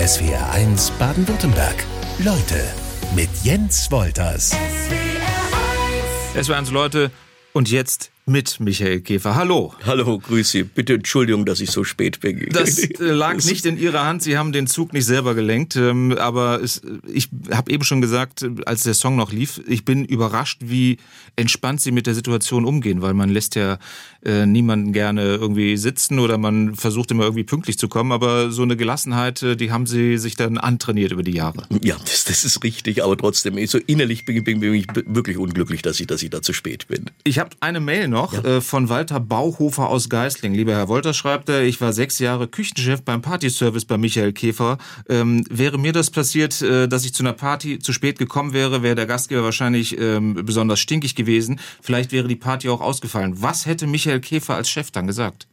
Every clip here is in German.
SWR1 Baden-Württemberg. Leute mit Jens Wolters. SWR1 Leute und jetzt mit Michael Käfer. Hallo. Hallo, grüß Sie. Bitte Entschuldigung, dass ich so spät bin. Das äh, lag nicht in Ihrer Hand. Sie haben den Zug nicht selber gelenkt. Ähm, aber es, ich habe eben schon gesagt, als der Song noch lief, ich bin überrascht, wie entspannt Sie mit der Situation umgehen, weil man lässt ja äh, niemanden gerne irgendwie sitzen oder man versucht immer irgendwie pünktlich zu kommen. Aber so eine Gelassenheit, äh, die haben Sie sich dann antrainiert über die Jahre. Ja, das, das ist richtig. Aber trotzdem, so innerlich bin, bin, bin ich wirklich unglücklich, dass ich, dass ich da zu spät bin. Ich habe eine Mail noch noch ja. äh, von Walter Bauhofer aus Geisling. Lieber Herr Wolter schreibt er, ich war sechs Jahre Küchenchef beim Partyservice bei Michael Käfer. Ähm, wäre mir das passiert, äh, dass ich zu einer Party zu spät gekommen wäre, wäre der Gastgeber wahrscheinlich ähm, besonders stinkig gewesen. Vielleicht wäre die Party auch ausgefallen. Was hätte Michael Käfer als Chef dann gesagt?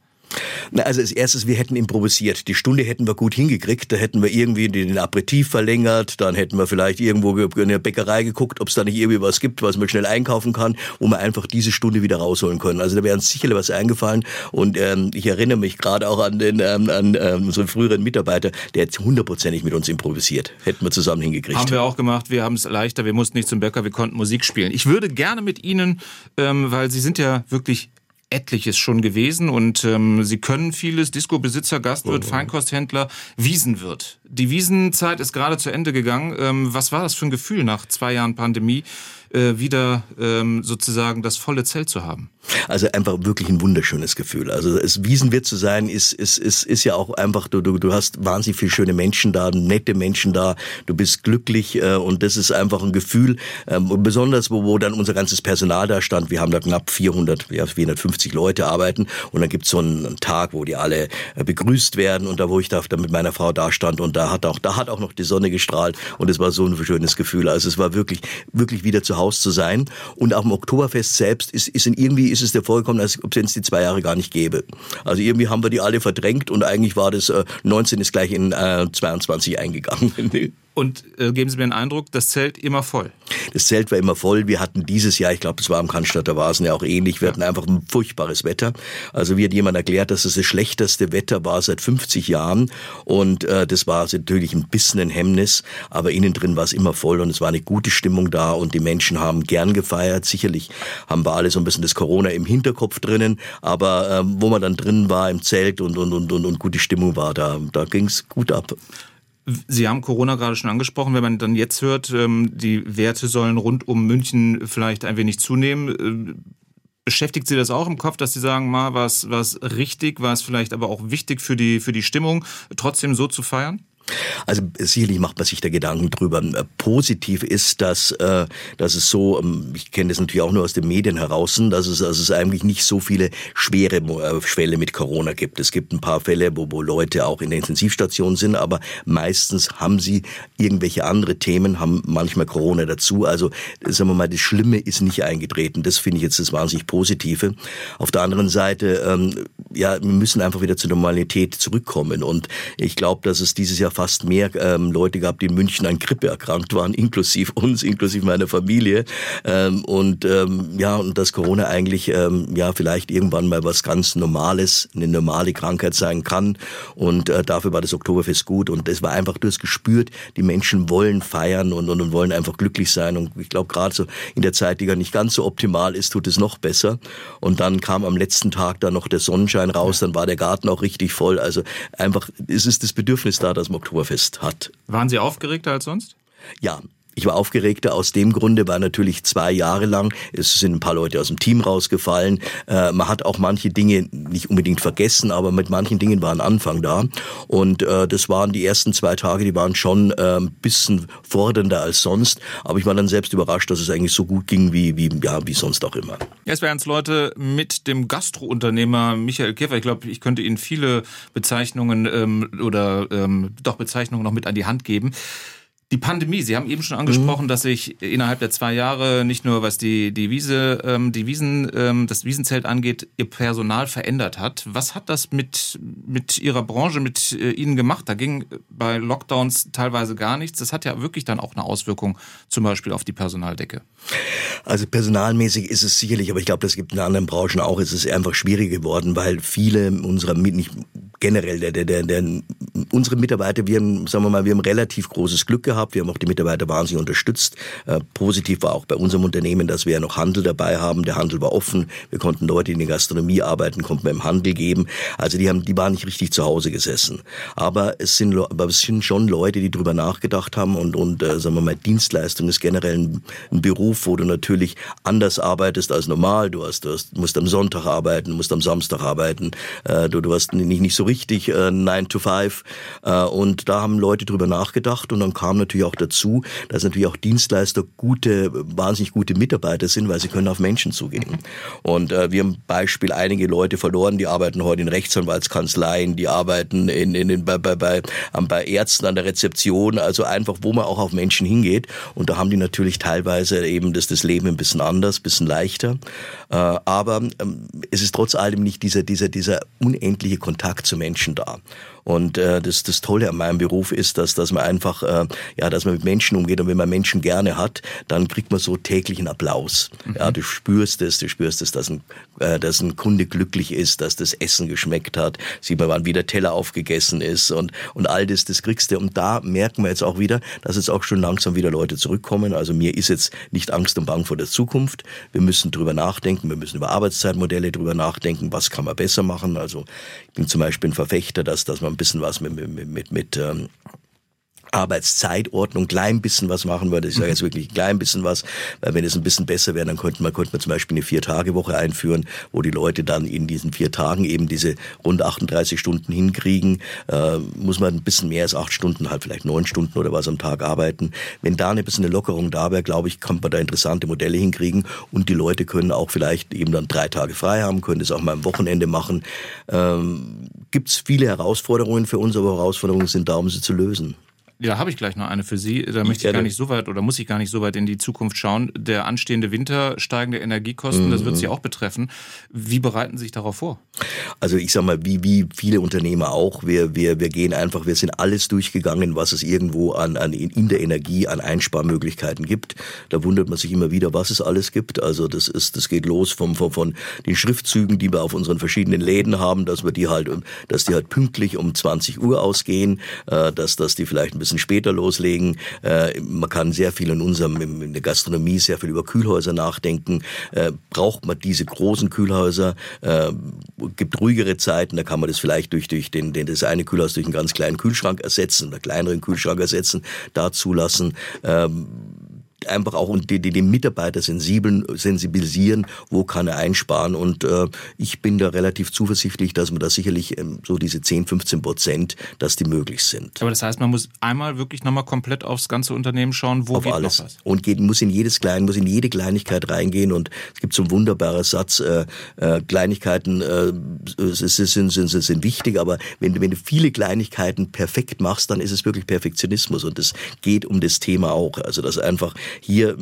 Na, also als erstes, wir hätten improvisiert. Die Stunde hätten wir gut hingekriegt. Da hätten wir irgendwie den Aperitif verlängert. Dann hätten wir vielleicht irgendwo in der Bäckerei geguckt, ob es da nicht irgendwie was gibt, was man schnell einkaufen kann, wo wir einfach diese Stunde wieder rausholen können. Also da wäre uns sicherlich was eingefallen. Und ähm, ich erinnere mich gerade auch an den ähm, an ähm, unseren früheren Mitarbeiter, der hat hundertprozentig mit uns improvisiert. Hätten wir zusammen hingekriegt. Haben wir auch gemacht. Wir haben es leichter. Wir mussten nicht zum Bäcker. Wir konnten Musik spielen. Ich würde gerne mit Ihnen, ähm, weil Sie sind ja wirklich etliches schon gewesen und ähm, sie können vieles. Disco-Besitzer, Gastwirt, oh. Feinkosthändler, Wiesenwirt. Die Wiesenzeit ist gerade zu Ende gegangen. Ähm, was war das für ein Gefühl nach zwei Jahren Pandemie? Äh, wieder ähm, sozusagen das volle Zelt zu haben. Also einfach wirklich ein wunderschönes Gefühl. Also es Wiesenwirt zu sein, ist, ist, ist, ist ja auch einfach, du, du, du hast wahnsinnig viele schöne Menschen da, nette Menschen da, du bist glücklich äh, und das ist einfach ein Gefühl, ähm, besonders wo, wo dann unser ganzes Personal da stand. Wir haben da knapp 400, ja, 450 Leute arbeiten und dann gibt's so einen Tag, wo die alle äh, begrüßt werden und da, wo ich da, da mit meiner Frau da stand und da hat auch, da hat auch noch die Sonne gestrahlt und es war so ein schönes Gefühl. Also es war wirklich, wirklich wieder zu Haus zu sein. Und auch im Oktoberfest selbst ist, ist in irgendwie ist es der vorgekommen, als ob es die zwei Jahre gar nicht gäbe. Also irgendwie haben wir die alle verdrängt und eigentlich war das äh, 19 ist gleich in äh, 22 eingegangen. Und äh, geben Sie mir einen Eindruck, das Zelt immer voll. Das Zelt war immer voll. Wir hatten dieses Jahr, ich glaube, es war am Cannstatter Vasen ja auch ähnlich, wir hatten einfach ein furchtbares Wetter. Also wie hat jemand erklärt, dass es das schlechteste Wetter war seit 50 Jahren. Und äh, das war natürlich ein bisschen ein Hemmnis, aber innen drin war es immer voll und es war eine gute Stimmung da und die Menschen haben gern gefeiert. Sicherlich haben wir alle so ein bisschen das Corona im Hinterkopf drinnen, aber äh, wo man dann drin war im Zelt und, und, und, und, und gute Stimmung war, da, da ging es gut ab. Sie haben Corona gerade schon angesprochen. Wenn man dann jetzt hört, ähm, die Werte sollen rund um München vielleicht ein wenig zunehmen. Äh, beschäftigt Sie das auch im Kopf, dass Sie sagen, mal was was richtig, war es vielleicht aber auch wichtig für die für die Stimmung, trotzdem so zu feiern? Also sicherlich macht man sich da Gedanken drüber. Äh, positiv ist, dass, äh, dass es so, ähm, ich kenne das natürlich auch nur aus den Medien heraus, dass es, dass es eigentlich nicht so viele schwere äh, Fälle mit Corona gibt. Es gibt ein paar Fälle, wo, wo Leute auch in der Intensivstation sind, aber meistens haben sie irgendwelche andere Themen, haben manchmal Corona dazu. Also sagen wir mal, das Schlimme ist nicht eingetreten. Das finde ich jetzt das wahnsinnig Positive. Auf der anderen Seite, ähm, ja, wir müssen einfach wieder zur Normalität zurückkommen. Und ich glaube, dass es dieses Jahr fast mehr ähm, Leute gab, die in München an Grippe erkrankt waren, inklusive uns, inklusive meiner Familie. Ähm, und ähm, ja, und dass Corona eigentlich ähm, ja vielleicht irgendwann mal was ganz Normales, eine normale Krankheit sein kann. Und äh, dafür war das Oktoberfest gut. Und es war einfach durchs gespürt, die Menschen wollen feiern und, und, und wollen einfach glücklich sein. Und ich glaube, gerade so in der Zeit, die gar nicht ganz so optimal ist, tut es noch besser. Und dann kam am letzten Tag dann noch der Sonnenschein raus, dann war der Garten auch richtig voll. Also einfach, es ist das Bedürfnis da, dass man Oktoberfest hat. Waren Sie aufgeregter als sonst? Ja, ich war aufgeregter aus dem Grunde, weil natürlich zwei Jahre lang, es sind ein paar Leute aus dem Team rausgefallen. Äh, man hat auch manche Dinge nicht unbedingt vergessen, aber mit manchen Dingen war ein Anfang da. Und äh, das waren die ersten zwei Tage, die waren schon äh, ein bisschen fordernder als sonst. Aber ich war dann selbst überrascht, dass es eigentlich so gut ging wie, wie, ja, wie sonst auch immer. Jetzt werden es Leute mit dem Gastrounternehmer Michael Käfer. Ich glaube, ich könnte Ihnen viele Bezeichnungen ähm, oder ähm, doch Bezeichnungen noch mit an die Hand geben. Die Pandemie, Sie haben eben schon angesprochen, mhm. dass sich innerhalb der zwei Jahre nicht nur was die, die Wiese, ähm, die Wiesen, ähm, das Wiesenzelt angeht, Ihr Personal verändert hat. Was hat das mit, mit Ihrer Branche, mit äh, Ihnen gemacht? Da ging bei Lockdowns teilweise gar nichts. Das hat ja wirklich dann auch eine Auswirkung zum Beispiel auf die Personaldecke. Also personalmäßig ist es sicherlich, aber ich glaube, das gibt in anderen Branchen auch, ist es einfach schwierig geworden, weil viele unserer, nicht generell, der, der, der, der, unsere Mitarbeiter, wir haben, sagen wir mal, wir haben relativ großes Glück gehabt. Wir haben auch die Mitarbeiter wahnsinnig unterstützt. Äh, positiv war auch bei unserem Unternehmen, dass wir ja noch Handel dabei haben. Der Handel war offen. Wir konnten Leute, in der Gastronomie arbeiten, konnten wir im Handel geben. Also die haben, die waren nicht richtig zu Hause gesessen. Aber es sind, aber es sind schon Leute, die drüber nachgedacht haben und, und äh, sagen wir mal, Dienstleistung ist generell ein, ein Beruf, wo du natürlich anders arbeitest als normal. Du hast, du hast, musst am Sonntag arbeiten, musst am Samstag arbeiten. Äh, du, du hast nicht, nicht so richtig äh, 9 to 5. Äh, und da haben Leute drüber nachgedacht und dann kam natürlich auch dazu, dass natürlich auch Dienstleister gute, wahnsinnig gute Mitarbeiter sind, weil sie können auf Menschen zugehen. Und äh, wir haben Beispiel einige Leute verloren, die arbeiten heute in Rechtsanwaltskanzleien, die arbeiten in, in, in bei, bei, bei, bei Ärzten an der Rezeption, also einfach, wo man auch auf Menschen hingeht. Und da haben die natürlich teilweise eben das, das Leben ein bisschen anders, ein bisschen leichter. Äh, aber ähm, es ist trotz allem nicht dieser, dieser, dieser unendliche Kontakt zu Menschen da. Und äh, das, das Tolle an meinem Beruf ist, dass, dass man einfach, äh, ja, dass man mit Menschen umgeht und wenn man Menschen gerne hat, dann kriegt man so täglichen Applaus. Mhm. Ja, du spürst es, du spürst es, dass ein, äh, dass ein Kunde glücklich ist, dass das Essen geschmeckt hat, sieht man, wann wieder Teller aufgegessen ist und, und all das, das kriegst du. Und da merken wir jetzt auch wieder, dass jetzt auch schon langsam wieder Leute zurückkommen. Also mir ist jetzt nicht Angst und Bang vor der Zukunft. Wir müssen drüber nachdenken, wir müssen über Arbeitszeitmodelle drüber nachdenken, was kann man besser machen. Also ich bin zum Beispiel ein Verfechter, dass, dass man ein bisschen was mit, mit, mit, mit ähm, Arbeitszeitordnung klein bisschen was machen würde. Ich sage jetzt wirklich klein bisschen was, weil wenn es ein bisschen besser wäre, dann könnte man, könnte man zum Beispiel eine Vier-Tage-Woche einführen, wo die Leute dann in diesen vier Tagen eben diese rund 38 Stunden hinkriegen. Äh, muss man ein bisschen mehr als acht Stunden, halt vielleicht neun Stunden oder was am Tag arbeiten. Wenn da ein bisschen eine Lockerung da wäre, glaube ich, kann man da interessante Modelle hinkriegen und die Leute können auch vielleicht eben dann drei Tage frei haben, können das auch mal am Wochenende machen. Ähm, Gibt es viele Herausforderungen für uns, aber Herausforderungen sind da, um sie zu lösen. Ja, habe ich gleich noch eine für Sie. Da ich möchte ich gar nicht so weit oder muss ich gar nicht so weit in die Zukunft schauen. Der anstehende Winter, steigende Energiekosten, mhm. das wird Sie auch betreffen. Wie bereiten Sie sich darauf vor? Also ich sag mal, wie, wie viele Unternehmer auch, wir, wir, wir gehen einfach, wir sind alles durchgegangen, was es irgendwo an, an in der Energie an Einsparmöglichkeiten gibt. Da wundert man sich immer wieder, was es alles gibt. Also das ist, das geht los vom, vom, von den Schriftzügen, die wir auf unseren verschiedenen Läden haben, dass wir die halt, dass die halt pünktlich um 20 Uhr ausgehen, äh, dass, dass die vielleicht ein bisschen bisschen später loslegen. Äh, man kann sehr viel in unserem, in der Gastronomie sehr viel über Kühlhäuser nachdenken. Äh, braucht man diese großen Kühlhäuser? Äh, gibt ruhigere Zeiten, da kann man das vielleicht durch, durch den, den, das eine Kühlhaus durch einen ganz kleinen Kühlschrank ersetzen oder kleineren Kühlschrank ersetzen, da zulassen. Ähm, einfach auch und die, die, die Mitarbeiter sensibilisieren, wo kann er einsparen. Und äh, ich bin da relativ zuversichtlich, dass man da sicherlich ähm, so diese 10, 15 Prozent, dass die möglich sind. Aber das heißt, man muss einmal wirklich nochmal komplett aufs ganze Unternehmen schauen, wo Auf geht alles. noch was? Und geht, muss in jedes Klein, muss in jede Kleinigkeit reingehen. Und es gibt so einen wunderbaren Satz, äh, äh, Kleinigkeiten äh, sind, sind, sind, sind wichtig, aber wenn, wenn du viele Kleinigkeiten perfekt machst, dann ist es wirklich Perfektionismus. Und es geht um das Thema auch. Also dass einfach hier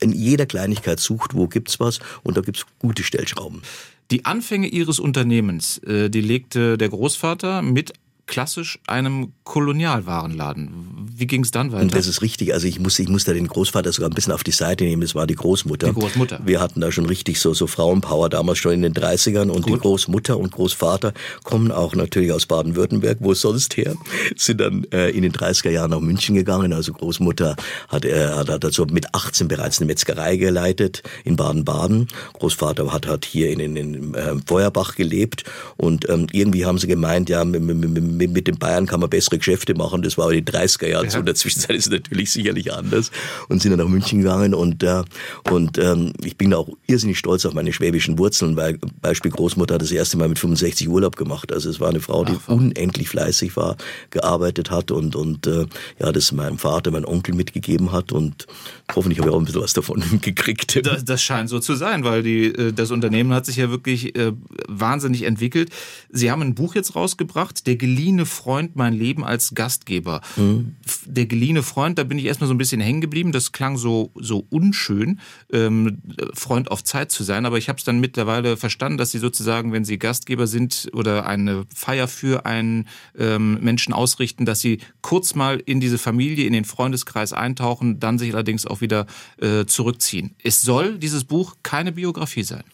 in jeder Kleinigkeit sucht, wo gibt's was und da gibt's gute Stellschrauben. Die Anfänge Ihres Unternehmens, äh, die legte der Großvater mit klassisch einem Kolonialwarenladen. Wie ging es dann weiter? Und das ist richtig. Also ich muss, ich muss da den Großvater sogar ein bisschen auf die Seite nehmen. Das war die Großmutter. Die Großmutter. Wir hatten da schon richtig so, so Frauenpower damals schon in den 30ern. Und Gut. die Großmutter und Großvater kommen auch natürlich aus Baden-Württemberg, wo sonst her, sind dann äh, in den 30er Jahren nach München gegangen. Also Großmutter hat, äh, hat, hat dazu mit 18 bereits eine Metzgerei geleitet in Baden-Baden. Großvater hat, hat hier in, in, in äh, Feuerbach gelebt. Und ähm, irgendwie haben sie gemeint, ja, mit, mit, mit, mit, den Bayern kann man bessere Geschäfte machen. Das war in den 30er Jahren ja. so. In der Zwischenzeit ist es natürlich sicherlich anders. Und sind dann nach München gegangen und, äh, und ähm, ich bin auch irrsinnig stolz auf meine schwäbischen Wurzeln, weil Beispiel Großmutter hat das erste Mal mit 65 Urlaub gemacht. Also es war eine Frau, die Ach, unendlich fleißig war, gearbeitet hat und, und äh, ja, das meinem Vater, meinem Onkel mitgegeben hat und hoffentlich habe ich auch ein bisschen was davon gekriegt. Das, das scheint so zu sein, weil die, äh, das Unternehmen hat sich ja wirklich äh, wahnsinnig entwickelt. Sie haben ein Buch jetzt rausgebracht, Der geliehene geliehene Freund mein Leben als Gastgeber. Mhm. Der geliehene Freund, da bin ich erstmal so ein bisschen hängen geblieben. Das klang so, so unschön, ähm, Freund auf Zeit zu sein. Aber ich habe es dann mittlerweile verstanden, dass Sie sozusagen, wenn Sie Gastgeber sind oder eine Feier für einen ähm, Menschen ausrichten, dass Sie kurz mal in diese Familie, in den Freundeskreis eintauchen, dann sich allerdings auch wieder äh, zurückziehen. Es soll dieses Buch keine Biografie sein.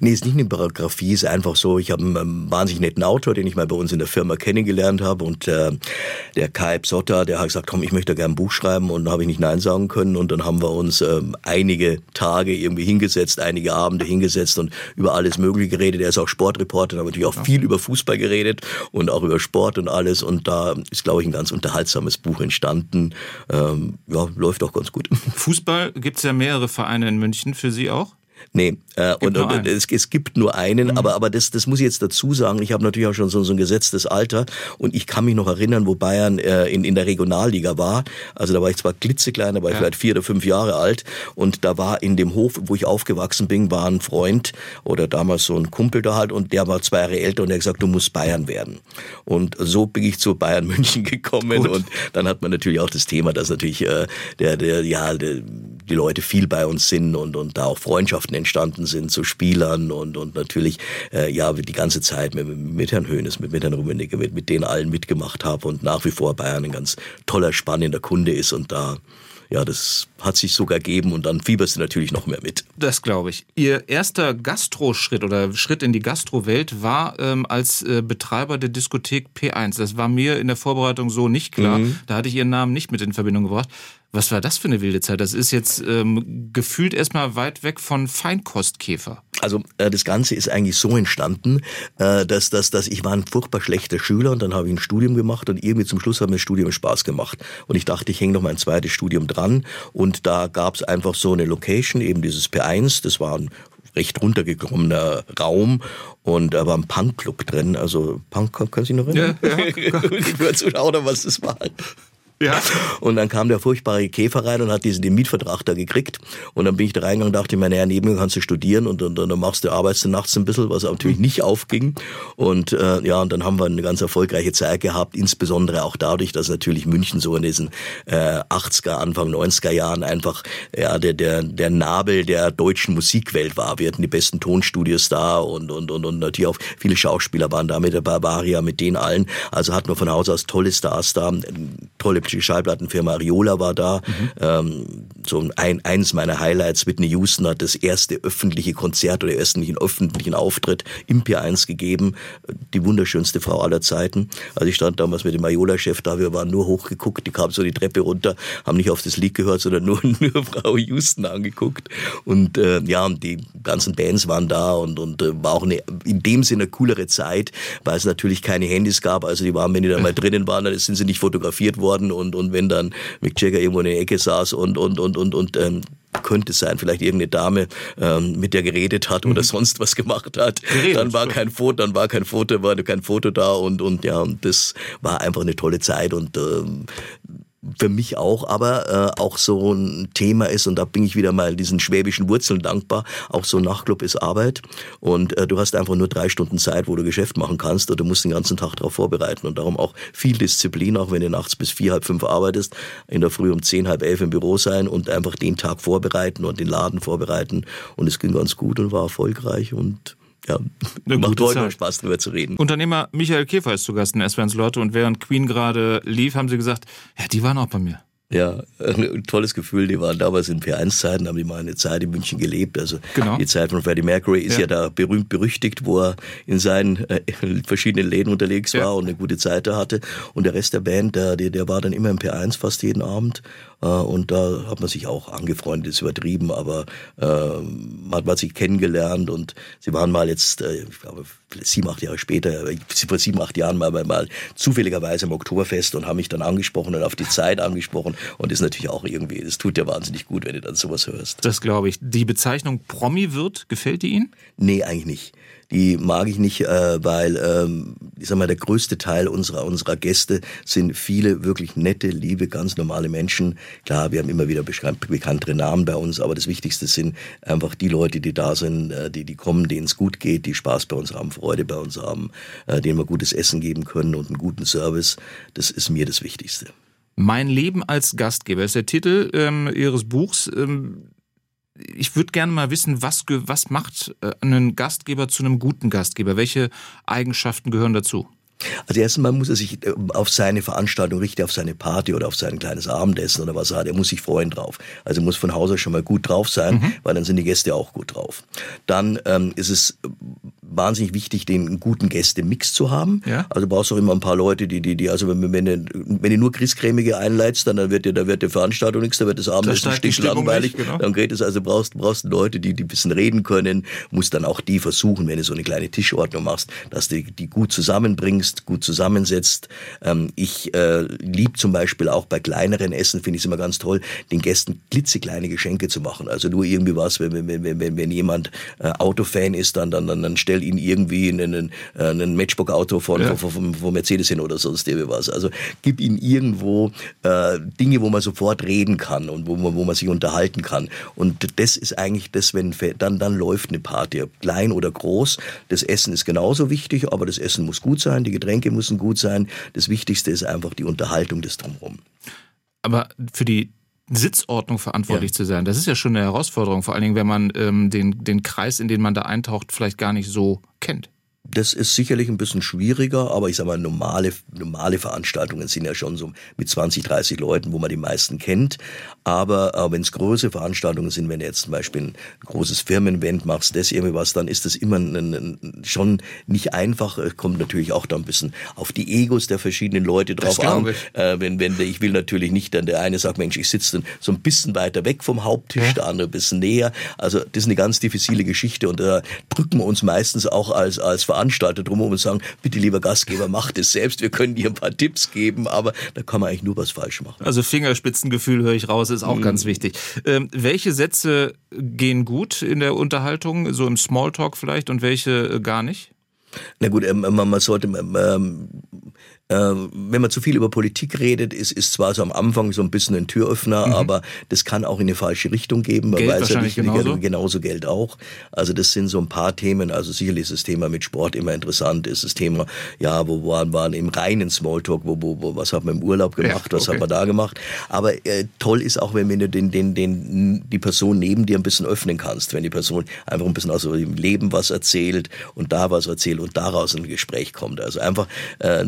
Nee, ist nicht eine Biografie, ist einfach so, ich habe einen ähm, wahnsinnig netten Autor, den ich mal bei uns in der Firma kennengelernt habe und äh, der Kai Psotter, der hat gesagt, komm, ich möchte gerne ein Buch schreiben und da habe ich nicht Nein sagen können und dann haben wir uns ähm, einige Tage irgendwie hingesetzt, einige Abende hingesetzt und über alles Mögliche geredet. Er ist auch Sportreporter, haben natürlich auch viel über Fußball geredet und auch über Sport und alles und da ist, glaube ich, ein ganz unterhaltsames Buch entstanden. Ähm, ja, läuft auch ganz gut. Fußball gibt es ja mehrere Vereine in München, für Sie auch? Nee, äh, und, und es, es, gibt nur einen, mhm. aber, aber das, das muss ich jetzt dazu sagen. Ich habe natürlich auch schon so, so ein gesetztes Alter und ich kann mich noch erinnern, wo Bayern äh, in, in der Regionalliga war. Also da war ich zwar klitzeklein, da war ich ja. vielleicht vier oder fünf Jahre alt und da war in dem Hof, wo ich aufgewachsen bin, war ein Freund oder damals so ein Kumpel da halt und der war zwei Jahre älter und der hat gesagt, du musst Bayern werden. Und so bin ich zu Bayern München gekommen Gut. und dann hat man natürlich auch das Thema, dass natürlich äh, der, der, ja, der, die Leute viel bei uns sind und, und da auch Freundschaften entstanden sind zu Spielern und, und natürlich äh, ja die ganze Zeit mit, mit Herrn Höhnes, mit, mit Herrn Rummenigge, mit, mit denen allen mitgemacht habe und nach wie vor Bayern ein ganz toller, spannender Kunde ist und da ja, das hat sich sogar gegeben und dann fieberst du natürlich noch mehr mit. Das glaube ich. Ihr erster Gastro-Schritt oder Schritt in die Gastro-Welt war ähm, als äh, Betreiber der Diskothek P1. Das war mir in der Vorbereitung so nicht klar. Mhm. Da hatte ich Ihren Namen nicht mit in Verbindung gebracht. Was war das für eine wilde Zeit? Das ist jetzt ähm, gefühlt erstmal weit weg von Feinkostkäfer. Also äh, das Ganze ist eigentlich so entstanden, äh, dass, dass, dass ich war ein furchtbar schlechter Schüler und dann habe ich ein Studium gemacht und irgendwie zum Schluss hat mir das Studium Spaß gemacht. Und ich dachte, ich hänge noch mein zweites Studium dran und da gab es einfach so eine Location, eben dieses P1, das war ein recht runtergekommener Raum und da war ein Punkclub drin, also Punk, Sie sich noch erinnern? Ja, ja. ich würde zuschauen, was das war. Ja. Und dann kam der furchtbare Käfer rein und hat diesen den Mietvertrag da gekriegt. Und dann bin ich da reingegangen und dachte mir, naja, neben mir kannst du studieren und, und, und dann machst du, arbeitest du nachts ein bisschen, was natürlich nicht aufging. Und äh, ja, und dann haben wir eine ganz erfolgreiche Zeit gehabt, insbesondere auch dadurch, dass natürlich München so in diesen äh, 80er, Anfang 90er Jahren einfach ja, der, der, der Nabel der deutschen Musikwelt war. Wir hatten die besten Tonstudios da und, und, und, und natürlich auch viele Schauspieler waren da mit der Barbaria, mit denen allen. Also hatten wir von Haus aus tolle Stars da, tolle die Schallplattenfirma Ariola war da. Mhm. Ähm, so ein, eines meiner Highlights, Whitney Houston hat das erste öffentliche Konzert oder ersten öffentlichen Auftritt im P1 gegeben. Die wunderschönste Frau aller Zeiten. Also ich stand damals mit dem Ariola-Chef da, wir waren nur hochgeguckt, die kamen so die Treppe runter, haben nicht auf das Lied gehört, sondern nur, nur Frau Houston angeguckt. Und äh, ja, die ganzen Bands waren da und, und äh, war auch eine, in dem Sinne eine coolere Zeit, weil es natürlich keine Handys gab. Also die waren, wenn die da mal drinnen waren, dann sind sie nicht fotografiert worden und, und wenn dann Mick Jagger irgendwo in der Ecke saß und, und, und, und, und ähm, könnte sein, vielleicht irgendeine Dame, ähm, mit der geredet hat oder mhm. sonst was gemacht hat. Geredet. Dann war kein Foto, dann war kein Foto, war kein Foto da und und ja, und das war einfach eine tolle Zeit und ähm, für mich auch, aber äh, auch so ein Thema ist, und da bin ich wieder mal diesen schwäbischen Wurzeln dankbar, auch so ein Nachtclub ist Arbeit. Und äh, du hast einfach nur drei Stunden Zeit, wo du Geschäft machen kannst und du musst den ganzen Tag darauf vorbereiten. Und darum auch viel Disziplin, auch wenn du nachts bis vier, halb fünf arbeitest, in der Früh um zehn, halb elf im Büro sein und einfach den Tag vorbereiten und den Laden vorbereiten. Und es ging ganz gut und war erfolgreich und ja, Eine macht heute noch Spaß drüber zu reden. Unternehmer Michael Käfer ist zu Gast in SWRs Leute und während Queen gerade lief, haben sie gesagt, ja, die waren auch bei mir. Ja, ein tolles Gefühl. Die waren damals in P1-Zeiten, haben die mal eine Zeit in München gelebt. Also genau. die Zeit von Freddie Mercury ist ja, ja da berühmt berüchtigt, wo er in seinen äh, verschiedenen Läden unterwegs war ja. und eine gute Zeit da hatte. Und der Rest der Band, der, der war dann immer im P1 fast jeden Abend. Äh, und da hat man sich auch angefreundet, ist übertrieben, aber äh, man hat sich kennengelernt und sie waren mal jetzt, äh, ich glaube, sieben, acht Jahre später, vor sieben, acht Jahren mal, mal, mal zufälligerweise im Oktoberfest und haben mich dann angesprochen und auf die Zeit angesprochen und das ist natürlich auch irgendwie, das tut dir wahnsinnig gut, wenn du dann sowas hörst. Das glaube ich. Die Bezeichnung Promi wird, gefällt die Ihnen? Nee, eigentlich nicht die mag ich nicht, äh, weil ähm, ich sag mal, der größte Teil unserer unserer Gäste sind viele wirklich nette, liebe, ganz normale Menschen. Klar, wir haben immer wieder bekanntere Namen bei uns, aber das Wichtigste sind einfach die Leute, die da sind, äh, die die kommen, denen es gut geht, die Spaß bei uns haben, Freude bei uns haben, äh, denen wir gutes Essen geben können und einen guten Service. Das ist mir das Wichtigste. Mein Leben als Gastgeber ist der Titel ähm, Ihres Buchs. Ähm, ich würde gerne mal wissen, was, was macht äh, einen Gastgeber zu einem guten Gastgeber? Welche Eigenschaften gehören dazu? Also erstens mal muss er sich äh, auf seine Veranstaltung richten, auf seine Party oder auf sein kleines Abendessen oder was er hat. Er muss sich freuen drauf. Also muss von Hause schon mal gut drauf sein, mhm. weil dann sind die Gäste auch gut drauf. Dann ähm, ist es wahnsinnig wichtig, den guten Gästemix zu haben. Ja. Also brauchst du auch immer ein paar Leute, die, die, die, also wenn, wenn, du, wenn du nur Christcremige einleitst, dann, dann wird dir, da wird die Veranstaltung nichts, da wird das Abendessen stich langweilig. Nicht, genau. Dann geht es, also brauchst, brauchst Leute, die, die ein bisschen reden können, musst dann auch die versuchen, wenn du so eine kleine Tischordnung machst, dass du die gut zusammenbringst, gut zusammensetzt. Ähm, ich äh, lieb zum Beispiel auch bei kleineren Essen, finde ich es immer ganz toll, den Gästen klitzekleine Geschenke zu machen. Also nur irgendwie was, wenn, wenn, wenn, wenn, wenn jemand äh, Autofan ist, dann, dann, dann, dann stell ihn irgendwie in einen, äh, einen Matchbook-Auto von, ja. von, von, von, Mercedes hin oder sonst was. Also gib ihm irgendwo äh, Dinge, wo man sofort reden kann und wo man, wo man sich unterhalten kann. Und das ist eigentlich das, wenn dann, dann läuft eine Party, klein oder groß. Das Essen ist genauso wichtig, aber das Essen muss gut sein, die Getränke müssen gut sein. Das Wichtigste ist einfach die Unterhaltung des Drumherum. Aber für die Sitzordnung verantwortlich ja. zu sein. Das ist ja schon eine Herausforderung, vor allen Dingen, wenn man ähm, den, den Kreis, in den man da eintaucht, vielleicht gar nicht so kennt. Das ist sicherlich ein bisschen schwieriger, aber ich sage mal, normale, normale Veranstaltungen sind ja schon so mit 20, 30 Leuten, wo man die meisten kennt. Aber äh, wenn es große Veranstaltungen sind, wenn du jetzt zum Beispiel ein großes Firmenevent machst, das irgendwie was, dann ist das immer ein, ein, schon nicht einfach. Kommt natürlich auch da ein bisschen auf die Egos der verschiedenen Leute drauf an. Äh, wenn, wenn ich will natürlich nicht, dann der eine sagt, Mensch, ich sitze dann so ein bisschen weiter weg vom Haupttisch, ja. der andere ein bisschen näher. Also das ist eine ganz diffizile Geschichte und da drücken wir uns meistens auch als, als Veranstalter drumherum und sagen, bitte lieber Gastgeber, macht es selbst, wir können dir ein paar Tipps geben, aber da kann man eigentlich nur was falsch machen. Also Fingerspitzengefühl höre ich raus, ist auch mhm. ganz wichtig. Ähm, welche Sätze gehen gut in der Unterhaltung, so im Smalltalk vielleicht, und welche äh, gar nicht? Na gut, ähm, man sollte ähm, ähm, wenn man zu viel über Politik redet, ist, ist zwar so am Anfang so ein bisschen ein Türöffner, mhm. aber das kann auch in eine falsche Richtung geben. Man Geld weiß ja nicht, genauso. genauso Geld auch. Also das sind so ein paar Themen. Also sicherlich ist das Thema mit Sport immer interessant. Ist das Thema, ja, wo waren, waren im reinen Smalltalk, wo, wo, wo was hat man im Urlaub gemacht, ja, was hat man da gemacht. Aber äh, toll ist auch, wenn, wenn du den, den, den, die Person neben dir ein bisschen öffnen kannst. Wenn die Person einfach ein bisschen aus dem Leben was erzählt und da was erzählt und daraus ein Gespräch kommt. Also einfach äh,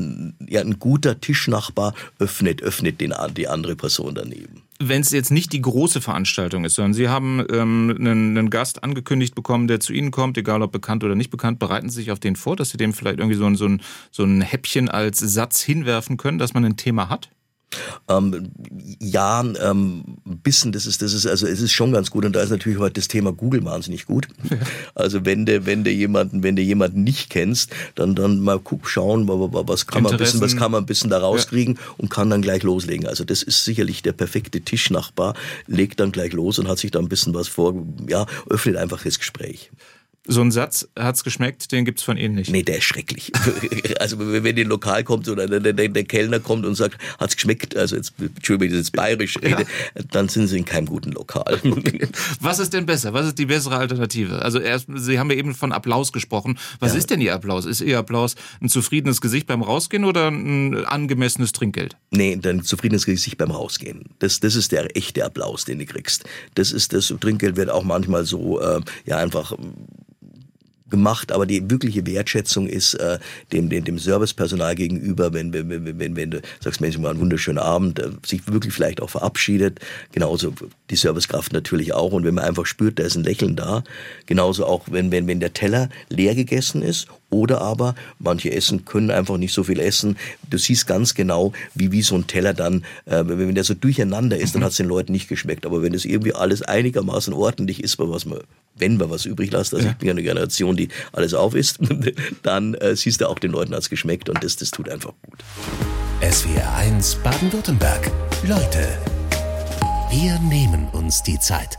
ja, ein guter Tischnachbar öffnet, öffnet den, die andere Person daneben. Wenn es jetzt nicht die große Veranstaltung ist, sondern Sie haben ähm, einen, einen, Gast angekündigt bekommen, der zu Ihnen kommt, egal ob bekannt oder nicht bekannt, bereiten Sie sich auf den vor, dass Sie dem vielleicht irgendwie so ein, so ein, so ein Häppchen als Satz hinwerfen können, dass man ein Thema hat? Ähm, ja, ähm, bisschen, das ist, das ist, also es ist schon ganz gut und da ist natürlich heute das Thema Google wahnsinnig gut. Also wenn du, wenn du jemanden, wenn du jemanden nicht kennst, dann, dann mal guck, schauen, was kann man ein bisschen, was kann man ein bisschen da rauskriegen ja. und kann dann gleich loslegen. Also das ist sicherlich der perfekte Tischnachbar, legt dann gleich los und hat sich da ein bisschen was vor, ja, öffnet einfach das Gespräch. So ein Satz, hat's geschmeckt, den gibt's von Ihnen nicht. Nee, der ist schrecklich. also wenn die Lokal kommt oder der, der, der, Kellner kommt und sagt, hat's geschmeckt, also jetzt, Entschuldigung, wenn ich jetzt bayerisch rede, ja. dann sind Sie in keinem guten Lokal. Was ist denn besser? Was ist die bessere Alternative? Also erst, Sie haben ja eben von Applaus gesprochen. Was ja. ist denn Ihr Applaus? Ist Ihr Applaus ein zufriedenes Gesicht beim Rausgehen oder ein angemessenes Trinkgeld? Nee, ein zufriedenes Gesicht beim Rausgehen. Das, das ist der echte Applaus, den du kriegst. Das ist das Trinkgeld wird auch manchmal so, äh, ja einfach gemacht, aber die wirkliche Wertschätzung ist äh, dem, dem, dem Servicepersonal gegenüber, wenn, wenn, wenn, wenn, du sagst, Mensch, mal einen wunderschönen Abend, äh, sich wirklich vielleicht auch verabschiedet, genauso die Servicekraft natürlich auch. Und wenn man einfach spürt, da ist ein Lächeln da, genauso auch, wenn, wenn, wenn der Teller leer gegessen ist oder aber manche Essen können einfach nicht so viel essen. Du siehst ganz genau, wie, wie so ein Teller dann, äh, wenn der so durcheinander ist, dann mhm. hat es den Leuten nicht geschmeckt. Aber wenn es irgendwie alles einigermaßen ordentlich ist, was man, wenn man was übrig lässt, also ja. ich bin ja eine Generation, die alles auf isst, dann äh, siehst du auch den Leuten hat's geschmeckt und das, das tut einfach gut. SWR 1 Baden-Württemberg. Leute, wir nehmen uns die Zeit.